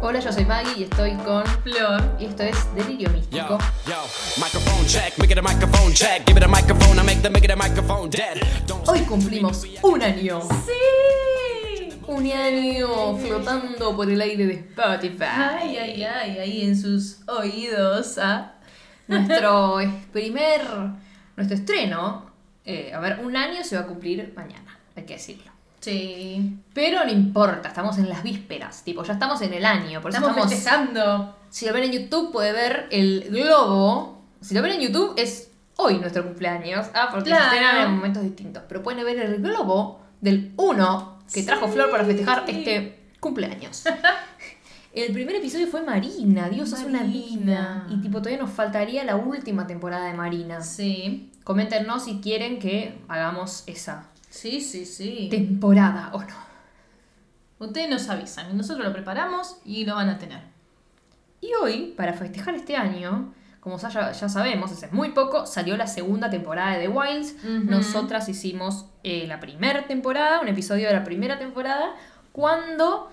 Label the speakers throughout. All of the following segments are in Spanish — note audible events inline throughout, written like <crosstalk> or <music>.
Speaker 1: Hola, yo soy Maggie y estoy con
Speaker 2: Flor.
Speaker 1: y esto es Delirio Místico. Hoy cumplimos un año.
Speaker 2: ¡Sí!
Speaker 1: Un año flotando por el aire de Spotify.
Speaker 2: Ay, ay, ay, ahí en sus oídos. ¿ah?
Speaker 1: Nuestro primer, nuestro estreno, eh, a ver, un año se va a cumplir mañana, hay que decirlo.
Speaker 2: Sí.
Speaker 1: Pero no importa, estamos en las vísperas, tipo, ya estamos en el año, por eso
Speaker 2: Estamos
Speaker 1: estamos...
Speaker 2: festejando.
Speaker 1: Si lo ven en YouTube puede ver el globo. Si lo ven en YouTube es hoy nuestro cumpleaños. Ah, porque
Speaker 2: Claro.
Speaker 1: se estrenan en momentos distintos. Pero pueden ver el globo del 1 que trajo. Flor para festejar este cumpleaños. <laughs> El primer episodio fue Marina, Dios es una vida. Y tipo, todavía nos faltaría la última temporada de Marina.
Speaker 2: Sí.
Speaker 1: Coméntenos si quieren que hagamos esa
Speaker 2: Sí, sí, sí.
Speaker 1: temporada o no.
Speaker 2: Ustedes nos avisan nosotros lo preparamos y lo van a tener.
Speaker 1: Y hoy, para festejar este año, como ya, ya sabemos, hace muy poco salió la segunda temporada de The Wilds. Nosotras hicimos eh, la primera temporada, un episodio de la primera temporada, cuando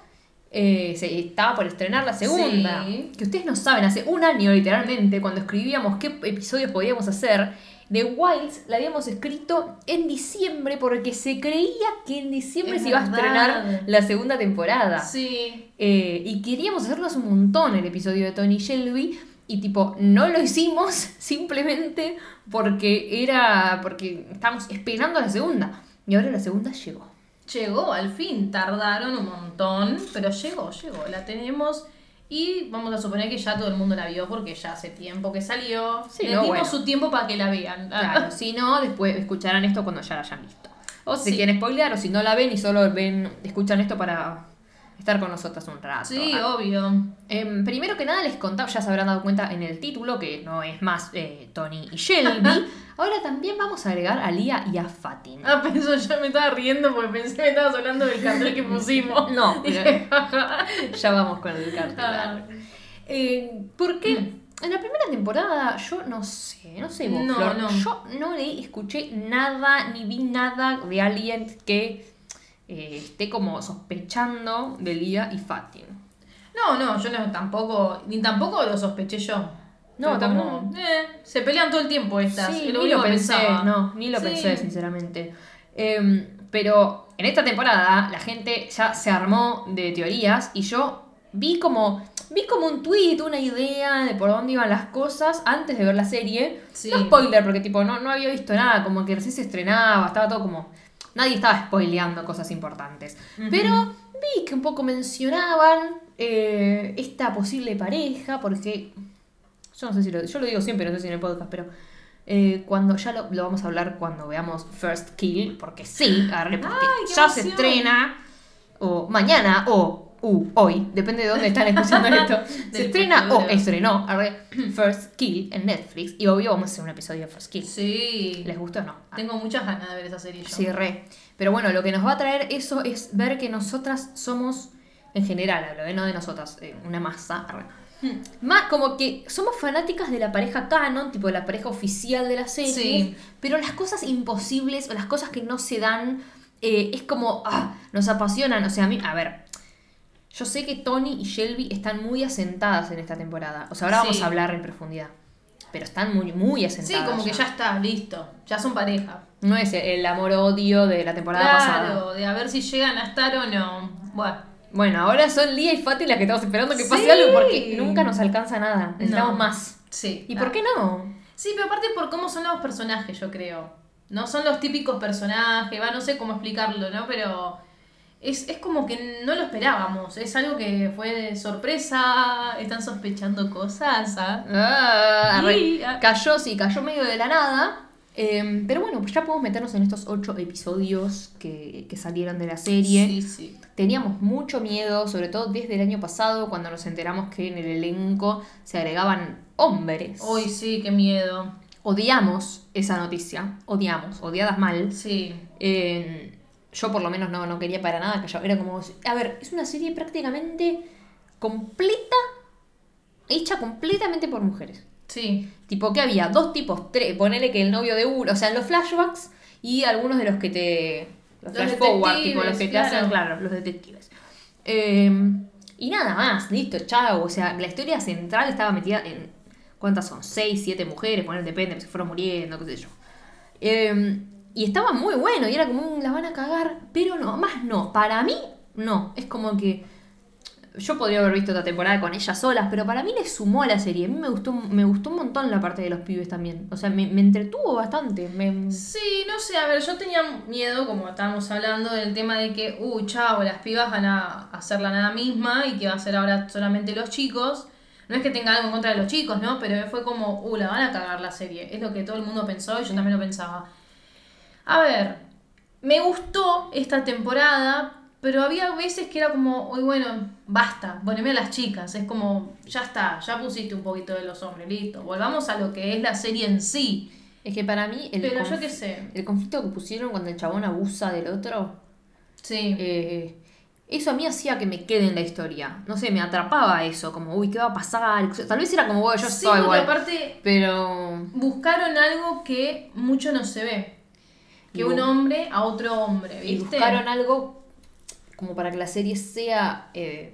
Speaker 1: eh, se estaba por estrenar la segunda.
Speaker 2: Sí.
Speaker 1: Que ustedes no saben, hace un año literalmente, cuando escribíamos qué episodios podíamos hacer, The Wilds la habíamos escrito en diciembre porque se creía que en diciembre
Speaker 2: Es
Speaker 1: se iba a estrenar la segunda temporada.
Speaker 2: Sí.
Speaker 1: Eh, y queríamos hacernos un montón el episodio de Tony Shelby. Y tipo, no lo hicimos <laughs> simplemente porque era. porque estábamos esperando la segunda. Y ahora la segunda llegó.
Speaker 2: Llegó, al fin. Tardaron un montón, pero llegó, llegó. La tenemos. Y vamos a suponer que ya todo el mundo la vio porque ya hace tiempo que salió.
Speaker 1: Sí, no,
Speaker 2: dimos
Speaker 1: bueno.
Speaker 2: su tiempo para que la vean.
Speaker 1: Claro, si no, después escucharán esto cuando ya la hayan visto. O si
Speaker 2: Sí.
Speaker 1: quieren spoilear, o si no la ven y solo ven, escuchan esto para estar con nosotras un rato.
Speaker 2: Sí,
Speaker 1: Ah,
Speaker 2: obvio.
Speaker 1: Em, primero que nada les contaba, ya se habrán dado cuenta en el título que no es más eh, Tony y Shelby. <laughs> Ahora también vamos a agregar a Lia y a Fatin.
Speaker 2: Ah, pero eso yo me estaba riendo porque pensé que me estabas hablando del cartel que <laughs> pusimos.
Speaker 1: No, <laughs>
Speaker 2: Dije,
Speaker 1: ya vamos con el cartel.
Speaker 2: Ah.
Speaker 1: Eh, porque en la primera temporada yo no sé, no sé vos,
Speaker 2: No,
Speaker 1: Flor,
Speaker 2: no.
Speaker 1: yo no le escuché nada ni vi nada de alguien que eh, esté como sospechando de Lia y Fatin.
Speaker 2: No, no, yo no, tampoco, ni tampoco lo sospeché yo.
Speaker 1: No, tampoco.
Speaker 2: eh, se pelean todo el tiempo estas.
Speaker 1: Sí,
Speaker 2: lo
Speaker 1: ni lo pensé,
Speaker 2: pensaba.
Speaker 1: no, ni lo
Speaker 2: Sí.
Speaker 1: pensé, sinceramente. Em, pero en esta temporada la gente ya se armó de teorías y yo vi como, vi como un tweet, una idea de por dónde iban las cosas antes de ver la serie.
Speaker 2: Sí.
Speaker 1: No spoiler, porque tipo no, no había visto nada, como que recién se estrenaba, estaba todo como... Nadie estaba spoileando cosas importantes. Pero vi que un poco mencionaban eh, esta posible pareja, porque yo no sé si lo, yo lo digo siempre, no sé si en el podcast, pero eh, cuando ya lo, lo vamos a hablar cuando veamos First Kill, porque sí, agarré, porque
Speaker 2: ¡Ay, qué
Speaker 1: ya se estrena, o mañana, o uh, hoy, depende de dónde están escuchando <laughs> esto, se estrena o
Speaker 2: futuro.
Speaker 1: estrenó First Kill en Netflix, y obvio vamos a hacer un episodio de First Kill.
Speaker 2: Sí.
Speaker 1: ¿Les gustó o no?
Speaker 2: Tengo muchas ganas de ver esa serie yo.
Speaker 1: Sí, re. Pero bueno, lo que nos va a traer eso es ver que nosotras somos, en general, hablo, ¿eh? no de nosotras, eh, una masa. arre.
Speaker 2: Hmm.
Speaker 1: Más como que somos fanáticas de la pareja canon, tipo de la pareja oficial de la serie.
Speaker 2: Sí.
Speaker 1: Pero las cosas imposibles o las cosas que no se dan, eh, es como, ah, nos apasionan. O sea, a mí, a ver, yo sé que Tony y Shelby están muy asentadas en esta temporada. O sea, ahora
Speaker 2: Sí.
Speaker 1: vamos a hablar en profundidad. Pero están muy, muy
Speaker 2: Sí,
Speaker 1: asentadas.
Speaker 2: como que ya está, listo. Ya son pareja.
Speaker 1: No es el amor-odio de la temporada pasada.
Speaker 2: Claro, de a ver si llegan a estar o no. Bueno.
Speaker 1: Bueno, ahora son Lía y Fati las que estamos esperando que pase
Speaker 2: Sí.
Speaker 1: algo porque nunca nos alcanza nada. Necesitamos
Speaker 2: No.
Speaker 1: más.
Speaker 2: Sí.
Speaker 1: ¿Y por qué no?
Speaker 2: Sí, pero aparte por cómo son los personajes, yo creo. No son los típicos personajes, va, no sé cómo explicarlo, ¿no? Pero es, es como que no lo esperábamos. Es algo que fue de sorpresa. Están sospechando cosas, ¿ah?
Speaker 1: Ah,
Speaker 2: ah.
Speaker 1: Cayó, sí, cayó medio de la nada. Eh, pero bueno, pues ya podemos meternos en estos ocho episodios que, que salieron de la serie.
Speaker 2: Sí, sí.
Speaker 1: Teníamos mucho miedo, sobre todo desde el año pasado, cuando nos enteramos que en el elenco se agregaban hombres.
Speaker 2: Uy, sí, qué miedo.
Speaker 1: Odiamos esa noticia, odiamos, odiadas mal.
Speaker 2: Sí.
Speaker 1: Eh, yo por lo menos no, no quería para nada que yo. Era como. A ver, es una serie prácticamente completa. Hecha completamente por mujeres.
Speaker 2: Sí.
Speaker 1: Tipo que había dos tipos, tres. Ponele que el novio de uno. O sea, los flashbacks y algunos de los que te. Los,
Speaker 2: Los
Speaker 1: flash forward, tipo los que te
Speaker 2: claro.
Speaker 1: hacen, claro, los detectives. Eh, Y nada más, listo, chao. O sea, la historia central estaba metida en. ¿Cuántas son? Seis, siete mujeres, poner depende, se fueron muriendo, qué sé yo. Eh, y estaba muy bueno, y era como las van a cagar, pero no, más no. Para mí, no. Es como que. Yo podría haber visto otra temporada con ellas solas, pero para mí le sumó a la serie. A mí me gustó, me gustó un montón la parte de los pibes también. O sea, me, me entretuvo bastante. Me,
Speaker 2: Sí, no sé, a ver, yo tenía miedo, como estábamos hablando, del tema de que, uy, chao, las pibas van a hacer la nada misma y que va a ser ahora solamente los chicos. No es que tenga algo en contra de los chicos, ¿no? Pero fue como, uh, la van a cagar la serie. Es lo que todo el mundo pensó y yo también lo pensaba. A ver, me gustó esta temporada, pero había veces que era como, uy, bueno, basta, poneme a las chicas. Es como, ya está, ya pusiste un poquito de los hombres, listo. Volvamos a lo que es la serie en sí.
Speaker 1: Es que para mí el,
Speaker 2: Pero yo
Speaker 1: conf-
Speaker 2: qué sé.
Speaker 1: el conflicto que pusieron cuando el chabón abusa del otro,
Speaker 2: Sí.
Speaker 1: eh, eso a mí hacía que me quede en la historia. No sé, me atrapaba eso, como, uy, ¿qué va a pasar? Tal vez era como, bueno, yo
Speaker 2: sí, porque
Speaker 1: igual.
Speaker 2: aparte
Speaker 1: Pero
Speaker 2: buscaron algo que mucho no se ve. Que
Speaker 1: Y
Speaker 2: un hombre a otro hombre,
Speaker 1: y
Speaker 2: ¿viste?
Speaker 1: buscaron algo como para que la serie sea eh,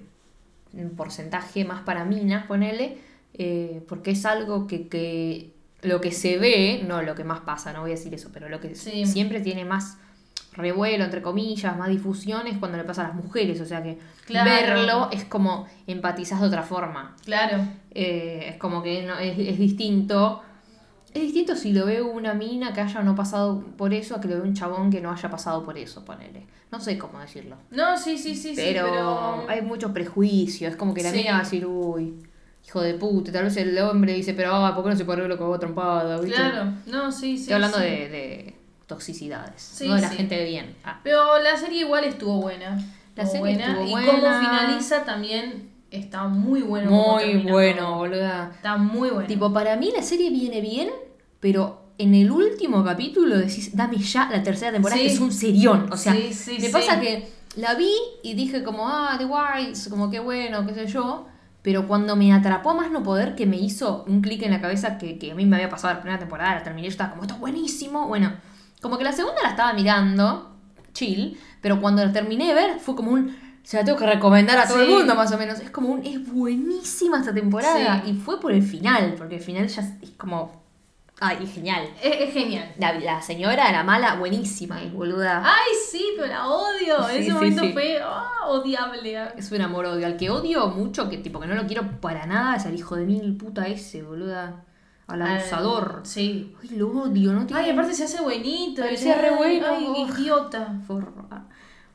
Speaker 1: un porcentaje más para minas, ponele, eh, porque es algo que, que lo que se ve, no lo que más pasa, no voy a decir eso, pero lo que
Speaker 2: Sí.
Speaker 1: siempre tiene más revuelo, entre comillas, más difusión es cuando le pasa a las mujeres, o sea que
Speaker 2: Claro.
Speaker 1: verlo es como empatizás de otra forma.
Speaker 2: Claro.
Speaker 1: Eh, es como que no, es, es distinto. Es distinto si lo ve una mina que haya no pasado por eso a que lo ve un chabón que no haya pasado por eso, ponele. No sé cómo decirlo.
Speaker 2: No, sí, sí, sí,
Speaker 1: pero,
Speaker 2: sí, pero...
Speaker 1: hay muchos prejuicios. Es como que la
Speaker 2: Sí.
Speaker 1: mina va a decir, uy, hijo de puta. Tal vez el hombre dice, pero ah, ¿por qué no se paró lo que hago trompada? ¿viste?
Speaker 2: Claro, no, sí, sí.
Speaker 1: Estoy hablando
Speaker 2: sí.
Speaker 1: de, de toxicidades,
Speaker 2: Sí,
Speaker 1: no de la gente de bien. Ah,
Speaker 2: Pero la serie igual estuvo buena.
Speaker 1: La
Speaker 2: Estuvo
Speaker 1: serie
Speaker 2: buena.
Speaker 1: estuvo
Speaker 2: y
Speaker 1: buena.
Speaker 2: cómo finaliza también está muy bueno.
Speaker 1: muy bueno, boluda.
Speaker 2: Está muy bueno.
Speaker 1: Tipo, para mí la serie viene bien, pero en el último capítulo decís, dame ya la tercera temporada,
Speaker 2: Sí.
Speaker 1: que es un serión. O sea,
Speaker 2: Sí, sí,
Speaker 1: me pasa que la vi y dije como, ah, The Whites, como qué bueno, qué sé yo. Pero cuando me atrapó más no poder, que me hizo un clic en la cabeza que, que a mí me había pasado la primera temporada, la terminé, yo estaba como, esto es buenísimo. Bueno, como que la segunda la estaba mirando, chill, pero cuando la terminé de ver fue como un... Se la tengo que recomendar a todo el mundo, más o menos. Es como un... Es buenísima esta temporada.
Speaker 2: Sí.
Speaker 1: Y fue por el final, porque el final ya es como... Ay, genial.
Speaker 2: Es, es genial.
Speaker 1: La, la señora, la mala, buenísima y boluda.
Speaker 2: Ay, sí, pero la odio. En ese momento fue ah, odiable.
Speaker 1: Es un amor odio. Al que odio mucho, que tipo que no lo quiero para nada, es al hijo de mil puta ese, boluda. Al abusador.
Speaker 2: Sí.
Speaker 1: Ay, lo odio, no tiene.
Speaker 2: Ay, aparte se hace buenito.
Speaker 1: Parecía
Speaker 2: ay,
Speaker 1: re bueno.
Speaker 2: Ay,
Speaker 1: Uf.
Speaker 2: idiota.
Speaker 1: Forro.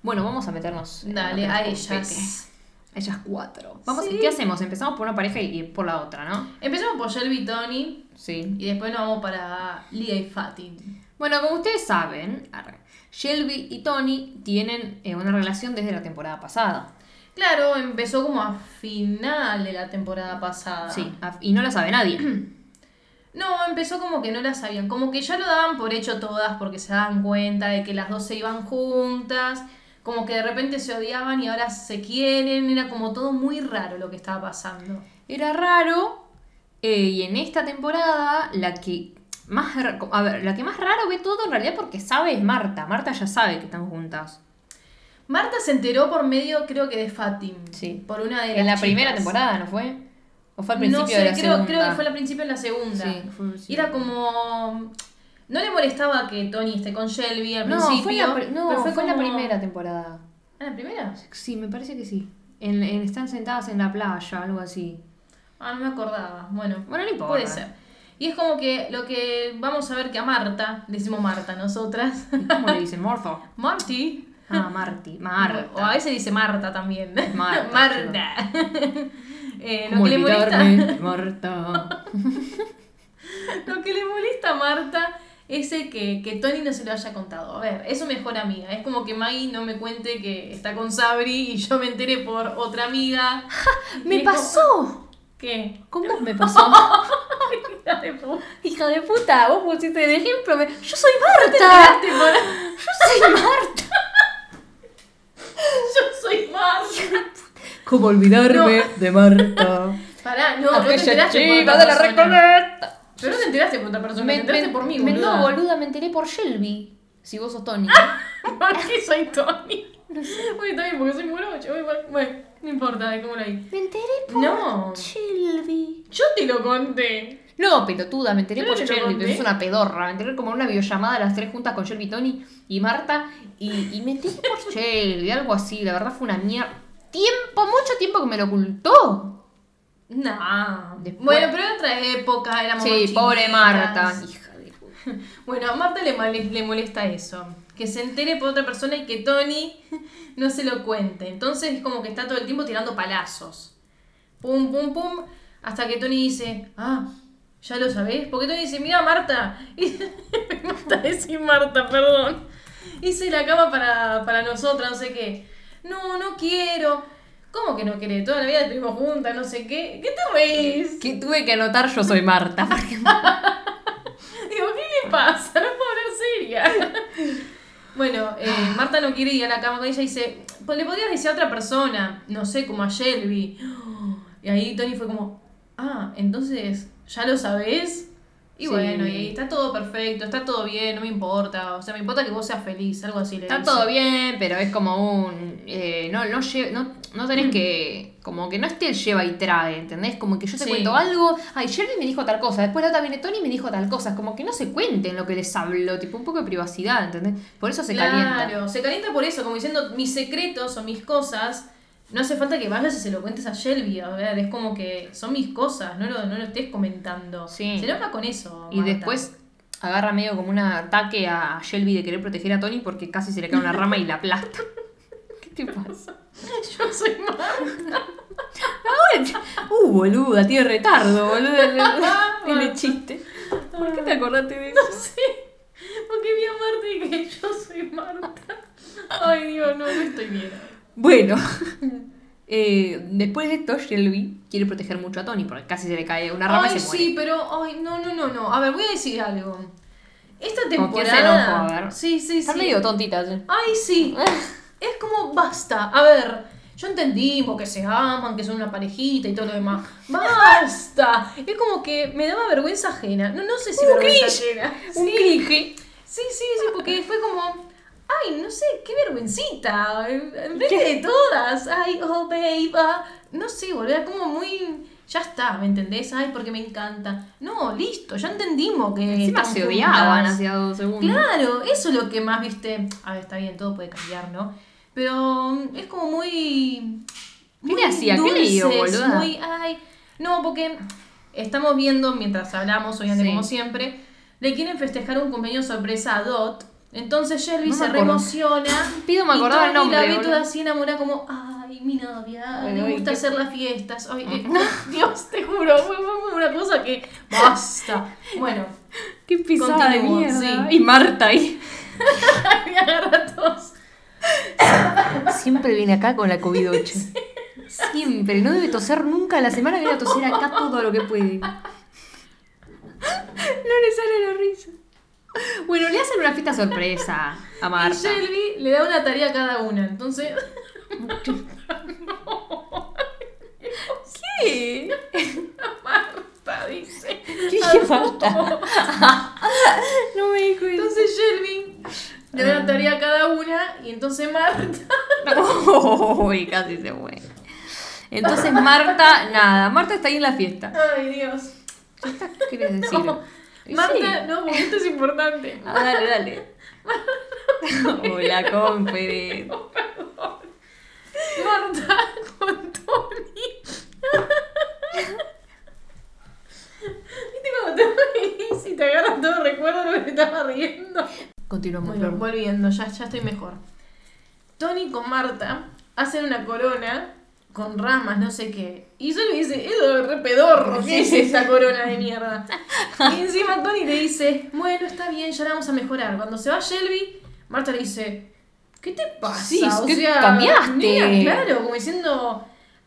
Speaker 1: Bueno, vamos a meternos.
Speaker 2: Dale, a ellas.
Speaker 1: A ellas cuatro. Vamos,
Speaker 2: Sí.
Speaker 1: ¿Qué hacemos? Empezamos por una pareja y, y por la otra, ¿no?
Speaker 2: Empezamos por Shelby y Tony.
Speaker 1: Sí.
Speaker 2: Y después nos vamos para Liga y Fatin.
Speaker 1: Bueno, como ustedes saben, Shelby y Tony tienen eh, una relación desde la temporada pasada.
Speaker 2: Claro, empezó como a final de la temporada pasada.
Speaker 1: Sí, y no la sabe nadie. <clears throat>
Speaker 2: No, empezó como que no la sabían. Como que ya lo daban por hecho todas porque se daban cuenta de que las dos se iban juntas. Como que de repente se odiaban y ahora se quieren. Era como todo muy raro lo que estaba pasando.
Speaker 1: Era raro. eh, y en esta temporada, la que más a ver, la que más raro ve todo en realidad porque sabe es Marta. Marta ya sabe que están juntas.
Speaker 2: Marta se enteró por medio, creo que de Fatim.
Speaker 1: Sí.
Speaker 2: Por una de las
Speaker 1: En la
Speaker 2: chicas.
Speaker 1: primera temporada, ¿no fue? ¿O fue al principio
Speaker 2: no sé,
Speaker 1: de la
Speaker 2: creo,
Speaker 1: segunda?
Speaker 2: creo que fue al principio de la segunda.
Speaker 1: Sí, fue- sí.
Speaker 2: Y era como. No le molestaba que Tony esté con Shelby al
Speaker 1: No,
Speaker 2: principio.
Speaker 1: fue, la, no,
Speaker 2: pero
Speaker 1: fue, en la
Speaker 2: como-
Speaker 1: primera temporada.
Speaker 2: ¿Ah, la primera?
Speaker 1: Sí, me parece que sí. En, en- están sentadas en la playa, algo así.
Speaker 2: Ah, no me acordaba. Bueno,
Speaker 1: Bueno, no importa.
Speaker 2: puede ser. Y es como que lo que vamos a ver que a Marta, le decimos Marta nosotras.
Speaker 1: ¿Y ¿Cómo le dicen? Morfo. <laughs>
Speaker 2: Marty.
Speaker 1: Ah, Marty. Marta.
Speaker 2: O a veces dice Marta también.
Speaker 1: Marta, <laughs>
Speaker 2: Marta. <laughs> Eh, lo,
Speaker 1: ¿Cómo
Speaker 2: que le molesta,
Speaker 1: Marta?
Speaker 2: lo que le molesta a Marta es el que, que Tony no se lo haya contado. A ver, es su mejor amiga. Es como que Maggie no me cuente que está con Sabri y yo me enteré por otra amiga. Y <laughs>
Speaker 1: ¡Me
Speaker 2: es como-
Speaker 1: pasó!
Speaker 2: ¿Qué?
Speaker 1: ¿Cómo me pasó? <laughs>
Speaker 2: Hija de puta.
Speaker 1: Hija de puta, vos pusiste de ejemplo. me- Yo soy Marta.
Speaker 2: Por-
Speaker 1: Yo soy <laughs> Marta.
Speaker 2: Yo soy Marta.
Speaker 1: ¿Cómo olvidarme de Marta?
Speaker 2: Pará, no, no te
Speaker 1: chiva de la. Recoleta.
Speaker 2: Pero no te enteraste por otra persona, te enteraste por mí,
Speaker 1: me-
Speaker 2: boluda.
Speaker 1: No, boluda, me enteré por Shelby. Si vos sos Tony. <laughs>
Speaker 2: ¿Por qué soy Tony? No sé. Uy, también porque soy morocho. Bueno. No importa, de cómo lo vi.
Speaker 1: Me enteré por
Speaker 2: No.
Speaker 1: Shelby.
Speaker 2: Yo te lo conté.
Speaker 1: No, pelotuda, me enteré por Shelby, pero es una pedorra. Me enteré como una videollamada las tres juntas con Shelby, Tony y Marta. Y, y me enteré por <laughs> Shelby, algo así. La verdad fue una mierda. Tiempo, mucho tiempo que me lo ocultó.
Speaker 2: No.
Speaker 1: Después-
Speaker 2: Bueno, pero era otra época, éramos
Speaker 1: Sí, pobre. Marta. Hija de puta.
Speaker 2: Bueno, a Marta le, le molesta eso. Que se entere por otra persona y que Tony no se lo cuente. Entonces es como que está todo el tiempo tirando palazos. Pum, pum, pum. Hasta que Tony dice, ah, ya lo sabés. Porque Tony dice, mira Marta. <laughs> Y me gusta decir Marta, perdón. Hice la cama para, para nosotras, no sé qué. No, no quiero. ¿Cómo que no querés? Toda la vida estuvimos juntas, no sé qué. ¿Qué te?
Speaker 1: Que tuve que anotar yo soy Marta. <laughs>
Speaker 2: Digo, ¿qué le pasa? No puedo hablar seria. <laughs> bueno, eh, Marta no quiere ir a la cama con ella y dice, pues le podrías decir a otra persona, no sé, como a Shelby. <gasps> Y ahí Tony fue como, ah, entonces, ¿ya lo sabés? Y
Speaker 1: Sí.
Speaker 2: bueno, y está todo perfecto, está todo bien, no me importa. O sea, me importa que vos seas feliz, algo así le
Speaker 1: Está
Speaker 2: dice.
Speaker 1: todo bien, pero es como un. eh, no, no, lle- no, no tenés que. Como que no esté el lleva y trae, ¿entendés? Como que yo te
Speaker 2: Sí.
Speaker 1: cuento algo. Ay, Shelby me dijo tal cosa. Después la otra viene Tony y me dijo tal cosa. Como que no se cuenten lo que les hablo. Tipo, un poco de privacidad, ¿entendés? Por eso se calienta.
Speaker 2: Claro, se calienta por eso, como diciendo mis secretos o mis cosas. No hace falta que vayas y se lo cuentes a Shelby. A ver, es como que son mis cosas, no lo, no lo estés comentando.
Speaker 1: Sí.
Speaker 2: Se enoja con eso.
Speaker 1: Y
Speaker 2: Marta.
Speaker 1: después agarra medio como un ataque a Shelby de querer proteger a Tony porque casi se le cae una rama y la aplasta. <laughs> ¿Qué te pasa? <laughs>
Speaker 2: Yo soy Marta. <laughs>
Speaker 1: Uh, boluda, tiene retardo, boluda. Tiene chiste. ¿Por qué te acordaste de eso?
Speaker 2: No sé. Porque vi a Marta y que yo soy Marta. Ay, Dios, no, no estoy bien.
Speaker 1: Bueno, <laughs> eh, después de esto, Shelby quiere proteger mucho a Tony porque casi se le cae una rama
Speaker 2: Ay,
Speaker 1: y se muere.
Speaker 2: sí, pero. Ay, no, no, no, no. A ver, voy a decir algo. Esta
Speaker 1: ¿Con quién
Speaker 2: temporada.
Speaker 1: se enojó? A ver.
Speaker 2: Sí, sí,
Speaker 1: Están
Speaker 2: sí.
Speaker 1: medio tontitas. eh.
Speaker 2: Ay, sí. <laughs> Es como basta. A ver, yo entendimos que se aman, que son una parejita y todo lo demás. ¡Basta! Es como que me daba vergüenza ajena. No, no sé si
Speaker 1: Un
Speaker 2: vergüenza
Speaker 1: cringe.
Speaker 2: ajena.
Speaker 1: Un
Speaker 2: Sí.
Speaker 1: cringe.
Speaker 2: Sí, sí, sí, porque fue como. Ay, no sé, qué vergüencita. Enfrente de todas. Ay, oh, babe. ah. No sé, boludo, era como muy. Ya está, ¿me entendés? Ay, porque me encanta. No, listo, ya entendimos que.
Speaker 1: Encima se odiaban hacía dos segundos.
Speaker 2: Claro, eso es lo que más viste. A ver, está bien, todo puede cambiar, ¿no? Pero mm, es como muy.
Speaker 1: ¿Qué le hacía? ¿Qué le dio, boluda?
Speaker 2: Muy, ay. No, porque estamos viendo, mientras hablamos, obviamente,
Speaker 1: Sí.
Speaker 2: como siempre, le quieren festejar un cumpleaños sorpresa a Dot. Entonces Shelby
Speaker 1: No me
Speaker 2: se reemociona. <laughs>
Speaker 1: Pido me
Speaker 2: y
Speaker 1: acordaba el nombre,
Speaker 2: la ve toda así enamorada, como, ay, mi novia,
Speaker 1: ay,
Speaker 2: gusta
Speaker 1: qué-
Speaker 2: hacer las fiestas. Ay, <laughs> eh, <laughs> Dios, te juro, fue, fue como una cosa que. Basta. Bueno,
Speaker 1: Qué pisada de mierda.
Speaker 2: sí.
Speaker 1: Y Marta ahí.
Speaker 2: me agarra tos.
Speaker 1: Siempre viene acá con la COVID-8. Siempre. No debe toser nunca. La semana viene a toser acá todo lo que puede. No le sale la risa. <laughs> Bueno, le hacen una fiesta sorpresa a
Speaker 2: Y
Speaker 1: Marta.
Speaker 2: Shelby le da una tarea a cada una. Entonces.
Speaker 1: ¿Qué?
Speaker 2: Marta dice.
Speaker 1: ¿Qué Marta? <laughs> No me di cuenta.
Speaker 2: Entonces Shelby le da una tarea a cada una. Y entonces Marta. <laughs>
Speaker 1: Uy, casi se muere. Entonces Marta, nada, Marta está ahí en la fiesta.
Speaker 2: Ay, Dios.
Speaker 1: ¿Qué quieres decir?
Speaker 2: No,
Speaker 1: Y
Speaker 2: Marta,
Speaker 1: sí.
Speaker 2: no, esto es importante.
Speaker 1: Ah, dale, dale. <laughs> Hola, confere.
Speaker 2: Marta con Tony. <laughs> ¿Viste cuando te reís y te agarras todo el recuerdo de lo que te estaba riendo?
Speaker 1: Continuamos,
Speaker 2: Bueno, volviendo, ya, ya estoy mejor. Tony con Marta hacen una corona con ramas, no sé qué. Y yo le dice, eso es re pedorro, ¿qué es esta corona de mierda? <laughs> Y encima Tony le dice, bueno, está bien, ya la vamos a mejorar. Cuando se va Shelby, Marta le dice, ¿qué te pasa?
Speaker 1: Sí, ¿qué cambiaste?
Speaker 2: nena, claro, como diciendo,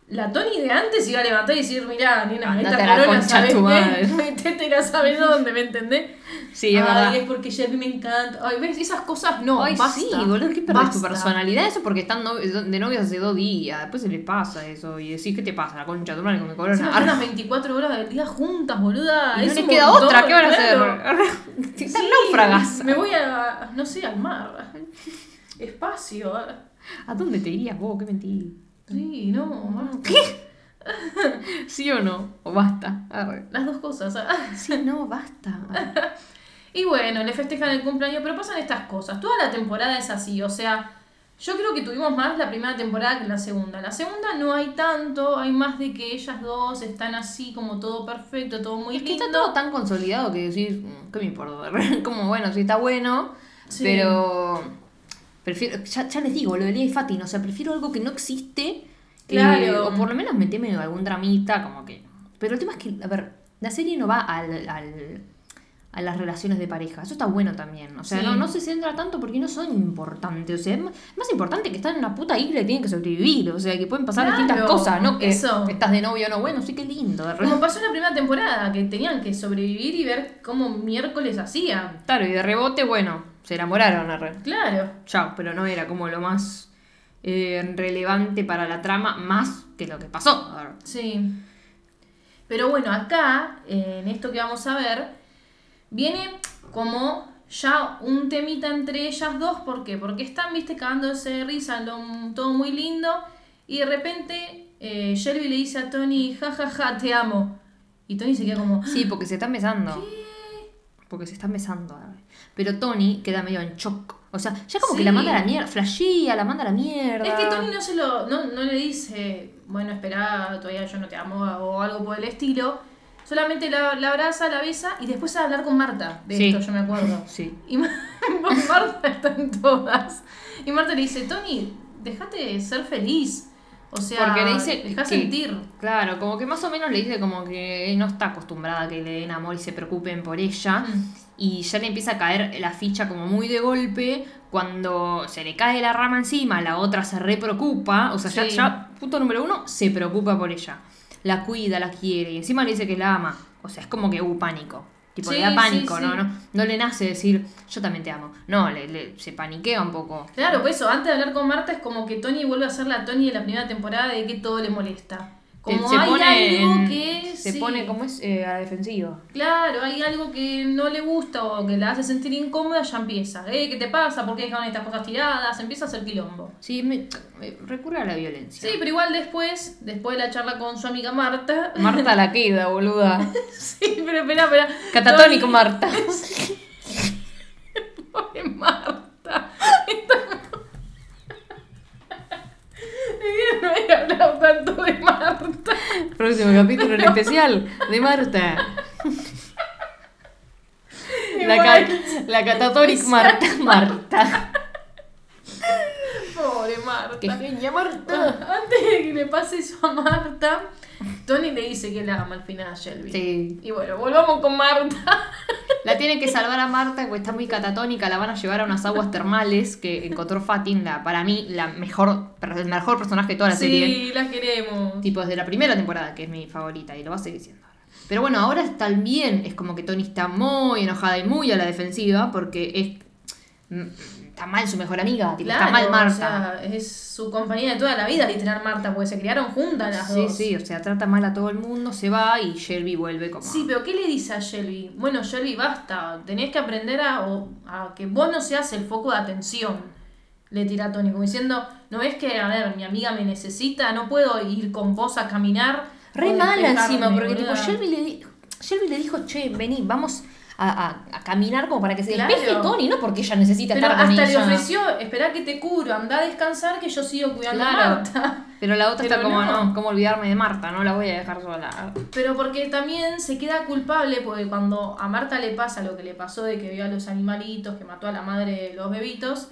Speaker 2: la Tony de antes iba a levantar y decir, mirá, nena,
Speaker 1: Andate
Speaker 2: esta
Speaker 1: la
Speaker 2: corona, ¿sabes qué?
Speaker 1: madre. <laughs>
Speaker 2: Métetela, ¿sabes dónde? ¿Me entendés?
Speaker 1: Sí, es
Speaker 2: Ay,
Speaker 1: verdad.
Speaker 2: es porque Shelby me encanta. Ay, ¿ves? Esas cosas no,
Speaker 1: Ay,
Speaker 2: basta.
Speaker 1: sí, boludo, ¿qué perdés tu personalidad? Eso porque están de novios hace dos días. Después se les pasa eso. Y decís, ¿qué te pasa? La concha de tu madre con mi corona.
Speaker 2: las 24 horas del día juntas, boluda.
Speaker 1: Y no
Speaker 2: Es
Speaker 1: les queda
Speaker 2: montón,
Speaker 1: otra, ¿qué van a
Speaker 2: claro.
Speaker 1: hacer? <laughs> Están
Speaker 2: Sí,
Speaker 1: náufragas.
Speaker 2: Me voy a, no sé, al mar. Espacio.
Speaker 1: ¿A dónde te irías vos? Qué mentira.
Speaker 2: Sí, no, basta.
Speaker 1: ¿Qué? <laughs> ¿Sí o no? ¿O basta? Arre.
Speaker 2: Las dos cosas. ah.
Speaker 1: Sí, no, basta.
Speaker 2: Y bueno, le festejan el cumpleaños, pero pasan estas cosas. Toda la temporada es así, o sea, yo creo que tuvimos más la primera temporada que la segunda. La segunda no hay tanto, hay más de que ellas dos están así como todo perfecto, todo muy
Speaker 1: Es que
Speaker 2: lindo.
Speaker 1: está todo tan consolidado que decís, "Mm, ¿qué me importa? <laughs> Como bueno, sí está bueno,
Speaker 2: Sí.
Speaker 1: pero prefiero, ya, ya les digo, lo de Lía y Fatin, o sea, prefiero algo que no existe,
Speaker 2: Claro.
Speaker 1: eh, o por lo menos meteme algún dramita, como que. Pero el tema es que, a ver, la serie no va al, al- a las relaciones de pareja, eso está bueno también, o sea,
Speaker 2: Sí.
Speaker 1: no, no se centra tanto porque no son importantes, o sea, es más, importante que están en una puta isla y tienen que sobrevivir, o sea, que pueden pasar
Speaker 2: Claro,
Speaker 1: distintas cosas, ¿no? Que
Speaker 2: eso.
Speaker 1: estás de novio o no, bueno, sí que lindo, de
Speaker 2: Como pasó en la primera temporada, que tenían que sobrevivir y ver cómo miércoles hacían.
Speaker 1: Claro, y de rebote, bueno, se enamoraron, arre.
Speaker 2: Claro.
Speaker 1: Chao, pero no era como lo más eh, relevante para la trama, más que lo que pasó.
Speaker 2: Sí. Pero bueno, acá, en esto que vamos a ver, viene como ya un temita entre ellas dos. ¿Por qué? Porque están, viste, cagándose de risa, todo muy lindo. Y de repente, eh, Shelby le dice a Tony, ja, ja, ja, te amo. Y Tony se queda como,
Speaker 1: Sí, porque se están besando. Porque se están besando. Pero Tony queda medio en shock. O sea, ya como
Speaker 2: Sí.
Speaker 1: que la manda a la mierda, flashea, la manda a la mierda.
Speaker 2: Es que Tony no se lo. No, no le dice, bueno, espera, todavía yo no te amo o algo por el estilo. Solamente la, la abraza, la besa y después a hablar con Marta. De
Speaker 1: Sí.
Speaker 2: esto, yo me acuerdo.
Speaker 1: Sí.
Speaker 2: Y Ma- <laughs> Marta está en todas. Y Marta le dice, Tony, déjate de ser feliz. O sea,
Speaker 1: Porque le dice
Speaker 2: deja
Speaker 1: que-
Speaker 2: sentir.
Speaker 1: Claro, como que más o menos le dice como que no está acostumbrada a que le den amor y se preocupen por ella. Y ya le empieza a caer la ficha como muy de golpe. Cuando se le cae la rama encima, la otra se re preocupa. O sea, ya, punto número uno, se preocupa por ella. La cuida, la quiere. Y encima le dice que la ama. O sea, es como que hubo pánico. Tipo,
Speaker 2: Sí,
Speaker 1: le da pánico,
Speaker 2: sí.
Speaker 1: ¿no? ¿no? No le nace decir, yo también te amo. No, le, le- se paniquea un poco.
Speaker 2: Claro, pues eso, antes de hablar con Marta es como que Tony vuelve a ser la Tony de la primera temporada de que todo le molesta. Como
Speaker 1: se
Speaker 2: hay
Speaker 1: pone,
Speaker 2: algo
Speaker 1: en-
Speaker 2: que.
Speaker 1: se
Speaker 2: sí.
Speaker 1: pone como es eh, a la defensiva.
Speaker 2: Claro, hay algo que no le gusta o que la hace sentir incómoda, ya empieza. ¿Eh? ¿Qué te pasa? ¿Por qué dejaron estas cosas tiradas? Empieza a hacer quilombo.
Speaker 1: Sí, me, me recurre a la violencia.
Speaker 2: Sí, pero igual después, después de la charla con su amiga Marta. <laughs>
Speaker 1: Marta la queda, boluda. <laughs>
Speaker 2: sí, pero espera, espera.
Speaker 1: Catatónico Marta. <laughs>
Speaker 2: Pobre Marta. No he hablado tanto de Marta.
Speaker 1: Próximo capítulo en especial de Marta. La, ca la Marta. Marta.
Speaker 2: Pobre Marta.
Speaker 1: Qué genia Marta.
Speaker 2: Ah, Antes de que le pase eso a Marta, Tony le dice que la ama al final a Shelby.
Speaker 1: Sí.
Speaker 2: Y bueno, volvamos con Marta. <laughs>
Speaker 1: La tienen que salvar a Marta, porque está muy catatónica. La van a llevar a unas aguas termales que encontró Fatin, la, para mí, la mejor, el mejor personaje de toda la serie.
Speaker 2: Sí, la queremos.
Speaker 1: Tipo, desde la primera temporada, que es mi favorita, y lo va a seguir siendo ahora. Pero bueno, ahora también es como que Tony está muy enojada y muy a la defensiva porque es. Está mal su mejor amiga, tipo, está mal Marta.
Speaker 2: o sea, es su compañía de toda la vida, literal Marta, porque se criaron juntas las
Speaker 1: sí,
Speaker 2: dos.
Speaker 1: sí, o sea, trata mal a todo el mundo, se va y Shelby vuelve como.
Speaker 2: Sí, pero ¿qué le dice a Shelby? Bueno, Shelby, basta. Tenés que aprender a, a que vos no seas el foco de atención. Le tira a Tony, como diciendo, no es que, a ver, mi amiga me necesita, no puedo ir con vos a caminar.
Speaker 1: Re mala encima, porque tipo,
Speaker 2: boluda".
Speaker 1: Shelby le, Shelby le dijo, che, vení, vamos a, a- a caminar como para que se
Speaker 2: Claro.
Speaker 1: despeje Tony, no porque ella necesita
Speaker 2: Pero
Speaker 1: estar con
Speaker 2: hasta le ofreció, espera que te curo, anda a descansar que yo sigo cuidando a
Speaker 1: Claro.
Speaker 2: Marta.
Speaker 1: Pero la otra está como,
Speaker 2: no.
Speaker 1: no, ¿cómo olvidarme de Marta? No la voy a dejar sola.
Speaker 2: Pero porque también se queda culpable porque cuando a Marta le pasa lo que le pasó de que vio a los animalitos, que mató a la madre de los bebitos,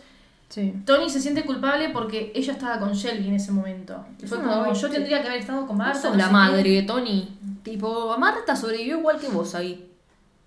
Speaker 1: Sí.
Speaker 2: Tony se siente culpable porque ella estaba con Shelby en ese momento. Y fue como,
Speaker 1: no,
Speaker 2: yo tendría que haber estado con Marta.
Speaker 1: Vos sos
Speaker 2: no
Speaker 1: la madre
Speaker 2: qué".
Speaker 1: de Tony. Tipo, Marta sobrevivió igual que vos ahí.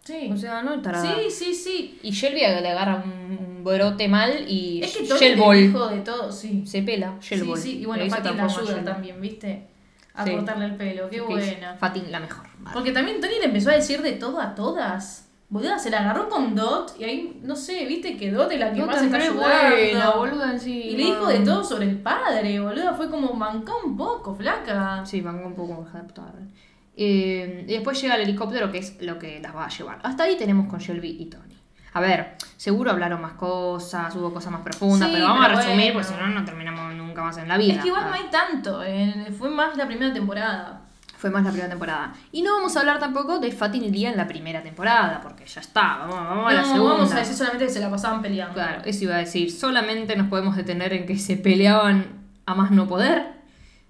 Speaker 2: Sí.
Speaker 1: O sea, no estará.
Speaker 2: sí, sí, sí.
Speaker 1: Y Shelby le agarra un brote mal y
Speaker 2: Es que Tony
Speaker 1: Shellball
Speaker 2: le dijo de todo, sí.
Speaker 1: se pela.
Speaker 2: Sí,
Speaker 1: Shellball.
Speaker 2: sí, y bueno, Fatin la ayuda también, ¿viste? A
Speaker 1: Sí.
Speaker 2: cortarle el pelo, qué
Speaker 1: Ok,
Speaker 2: buena.
Speaker 1: Fatin la mejor.
Speaker 2: Porque también Tony le empezó a decir de todo a todas. Boluda, se la agarró con Dot y ahí, no sé, viste que Dot es la que
Speaker 1: No
Speaker 2: más está ayudando.
Speaker 1: buena, boluda, sí.
Speaker 2: Y le dijo de todo sobre el padre, boluda. Fue como manca un poco, flaca.
Speaker 1: Sí, van un poco Eh, y después llega el helicóptero, que es lo que las va a llevar. Hasta ahí tenemos con Shelby y Tony. A ver, seguro hablaron más cosas, hubo cosas más profundas,
Speaker 2: Sí,
Speaker 1: pero vamos a
Speaker 2: pero
Speaker 1: resumir,
Speaker 2: bueno.
Speaker 1: porque si no, no terminamos nunca más en la vida.
Speaker 2: Es que igual
Speaker 1: Ah.
Speaker 2: no hay tanto, eh, fue más la primera temporada.
Speaker 1: Fue más la primera temporada. Y no vamos a hablar tampoco de Fatin y Lía en la primera temporada, porque ya está, vamos, vamos a la
Speaker 2: no,
Speaker 1: segunda.
Speaker 2: vamos a decir solamente que se la pasaban peleando.
Speaker 1: Claro, eso iba a decir. Solamente nos podemos detener en que se peleaban a más no poder.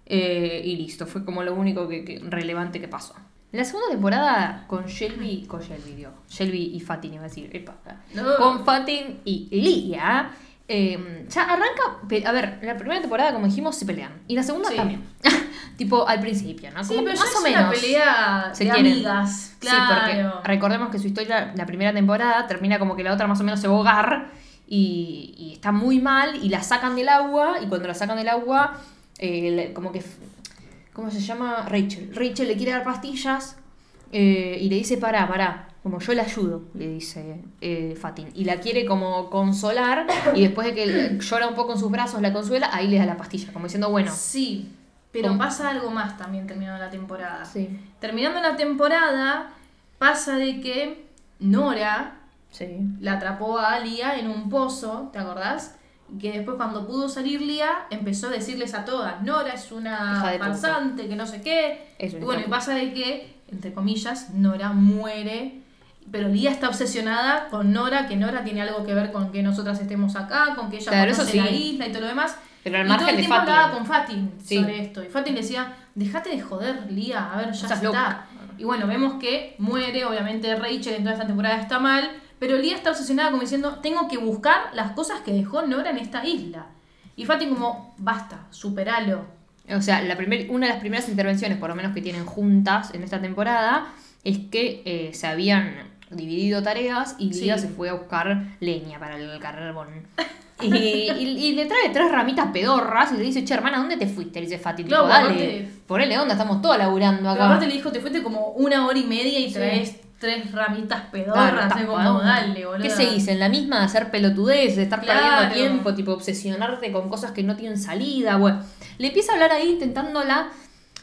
Speaker 1: Eh, y listo, fue como lo único que, que- relevante que pasó. La segunda temporada con Shelby, con Shelby, digo, Shelby y Fatin iba a decir, epa,
Speaker 2: No.
Speaker 1: con Fatin y Lia, eh, ya arranca, a ver, la primera temporada como dijimos se pelean, y la segunda
Speaker 2: Sí.
Speaker 1: también, <laughs> tipo al principio, ¿no?
Speaker 2: Sí, pero
Speaker 1: más o
Speaker 2: una
Speaker 1: menos
Speaker 2: pelea
Speaker 1: se
Speaker 2: de
Speaker 1: quieren.
Speaker 2: amigas.
Speaker 1: Sí,
Speaker 2: Claro.
Speaker 1: porque recordemos que su historia, la primera temporada, termina como que la otra más o menos se va a ahogar y, y está muy mal y la sacan del agua y cuando la sacan del agua, eh, como que, ¿cómo se llama? Rachel. Rachel le quiere dar pastillas eh, y le dice, pará, pará, como yo le ayudo, le dice eh, Fatin. Y la quiere como consolar y después de que llora un poco en sus brazos, la consuela, ahí le da la pastilla, como diciendo, bueno.
Speaker 2: Sí, pero
Speaker 1: ¿Cómo?
Speaker 2: pasa algo más también terminando la temporada.
Speaker 1: Sí,
Speaker 2: Terminando la temporada, pasa de que Nora
Speaker 1: sí.
Speaker 2: la atrapó a Lía en un pozo, ¿te acordás? Que después cuando pudo salir Lía, empezó a decirles a todas, Nora es una farsante, que no sé qué.
Speaker 1: Es
Speaker 2: y bueno, y pasa de que, entre comillas, Nora muere. Pero Lía está obsesionada con Nora, que Nora tiene algo que ver con que nosotras estemos acá, con que ella
Speaker 1: Claro,
Speaker 2: conoce la isla y todo lo demás.
Speaker 1: Pero al
Speaker 2: y todo
Speaker 1: margen
Speaker 2: el
Speaker 1: de
Speaker 2: tiempo
Speaker 1: Fatin.
Speaker 2: hablaba con Fatin
Speaker 1: Sí.
Speaker 2: sobre esto. Y Fatin decía, dejate de joder, Lía, a ver, ya
Speaker 1: Estás
Speaker 2: está.
Speaker 1: loca.
Speaker 2: Y bueno, vemos que muere, obviamente Rachel en toda esta temporada está mal, pero Lía está obsesionada como diciendo, tengo que buscar las cosas que dejó Nora en esta isla. Y Fatin como, basta, superalo.
Speaker 1: O sea, la primer, una de las primeras intervenciones, por lo menos que tienen juntas en esta temporada, es que eh, se habían dividido tareas y
Speaker 2: Sí.
Speaker 1: Lía se fue a buscar leña para el carbón. <laughs> Y, y- y le trae tres ramitas pedorras y le dice, che, hermana, ¿dónde te fuiste? Le dice Fati, tipo,
Speaker 2: Claro,
Speaker 1: dale,
Speaker 2: aparte-
Speaker 1: ponele onda, estamos todos laburando
Speaker 2: Pero
Speaker 1: acá.
Speaker 2: aparte le dijo, te fuiste como una hora y media y
Speaker 1: Sí.
Speaker 2: traes tres ramitas
Speaker 1: Claro,
Speaker 2: pedorras, es como, dale, boludo.
Speaker 1: ¿Qué se dice? En la misma de hacer pelotudez, de estar
Speaker 2: Claro.
Speaker 1: perdiendo tiempo, tipo obsesionarte con cosas que no tienen salida. Bueno, le empieza a hablar ahí intentándola,